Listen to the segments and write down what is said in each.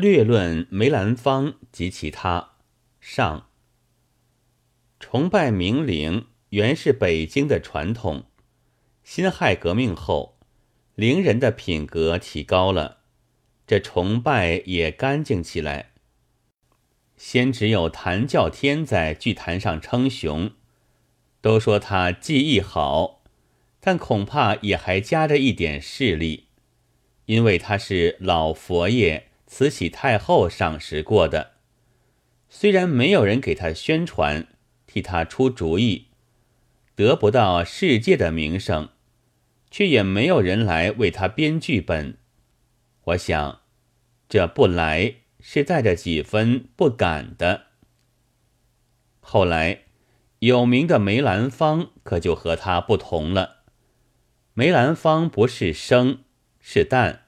略论梅兰芳及其他。上。崇拜名伶原是北京的传统。辛亥革命后，伶人的品格提高了，这崇拜也干净起来。先只有谭教天在剧坛上称雄，都说他技艺好，但恐怕也还夹着一点势力，因为他是老佛爷慈禧太后赏识过的。虽然没有人给他宣传，替他出主意，得不到世界的名声，却也没有人来为他编剧本。我想，这不来是带着几分不敢的。后来，有名的梅兰芳可就和他不同了。梅兰芳不是生，是旦，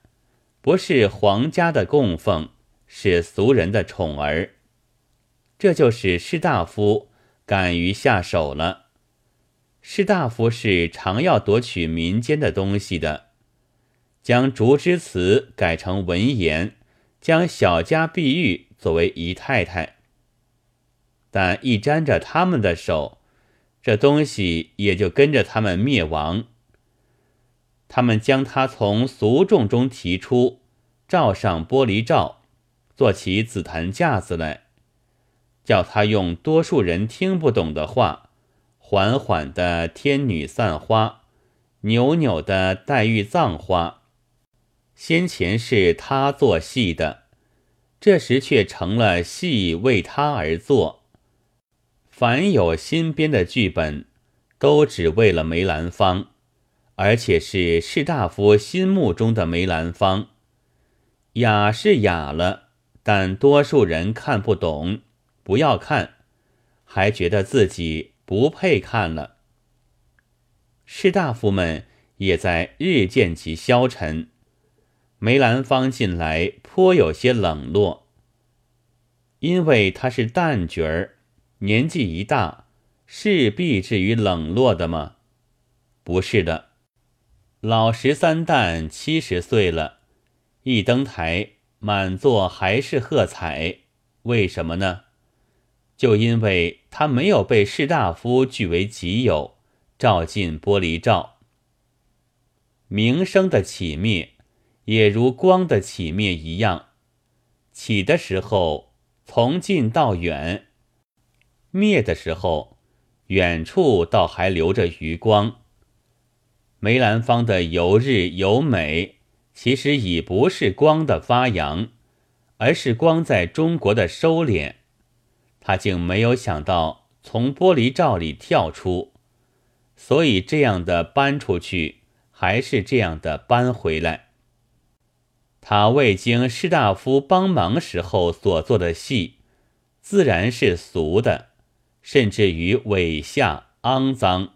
不是皇家的供奉，是俗人的宠儿。这就是士大夫敢于下手了。士大夫是常要夺取民间的东西的，将竹枝词改成文言，将小家碧玉作为姨太太。但一沾着他们的手，这东西也就跟着他们灭亡。他们将它从俗众中提出，罩上玻璃罩，做起紫檀架子来。叫他用多数人听不懂的话，缓缓的天女散花，扭扭的黛玉葬花。先前是他做戏的，这时却成了戏为他而做。凡有新编的剧本，都只为了梅兰芳，而且是士大夫心目中的梅兰芳。雅是雅了，但多数人看不懂。不要看，还觉得自己不配看了。士大夫们也在日渐其消沉。梅兰芳近来颇有些冷落，因为他是旦角儿，年纪一大，势必至于冷落的吗？不是的，老十三旦七十岁了，一登台，满座还是喝彩，为什么呢？就因为他没有被士大夫据为己有，照进玻璃罩。名声的起灭，也如光的起灭一样，起的时候从近到远，灭的时候远处倒还留着余光。梅兰芳的游日游美，其实已不是光的发扬，而是光在中国的收敛。他竟没有想到从玻璃罩里跳出，所以这样的搬出去，还是这样的搬回来。他未经士大夫帮忙时候所做的戏，自然是俗的，甚至于猥下肮脏，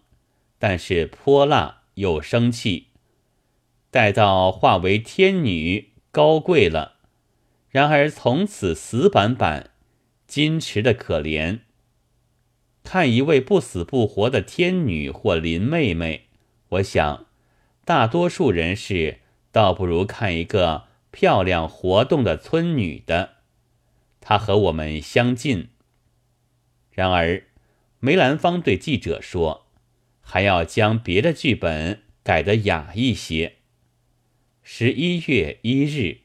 但是泼辣又生气。待到化为天女，高贵了，然而从此死板板。矜持的可怜，看一位不死不活的天女或林妹妹，我想，大多数人是倒不如看一个漂亮活动的村女的，她和我们相近。然而，梅兰芳对记者说，还要将别的剧本改得雅一些。十一月一日。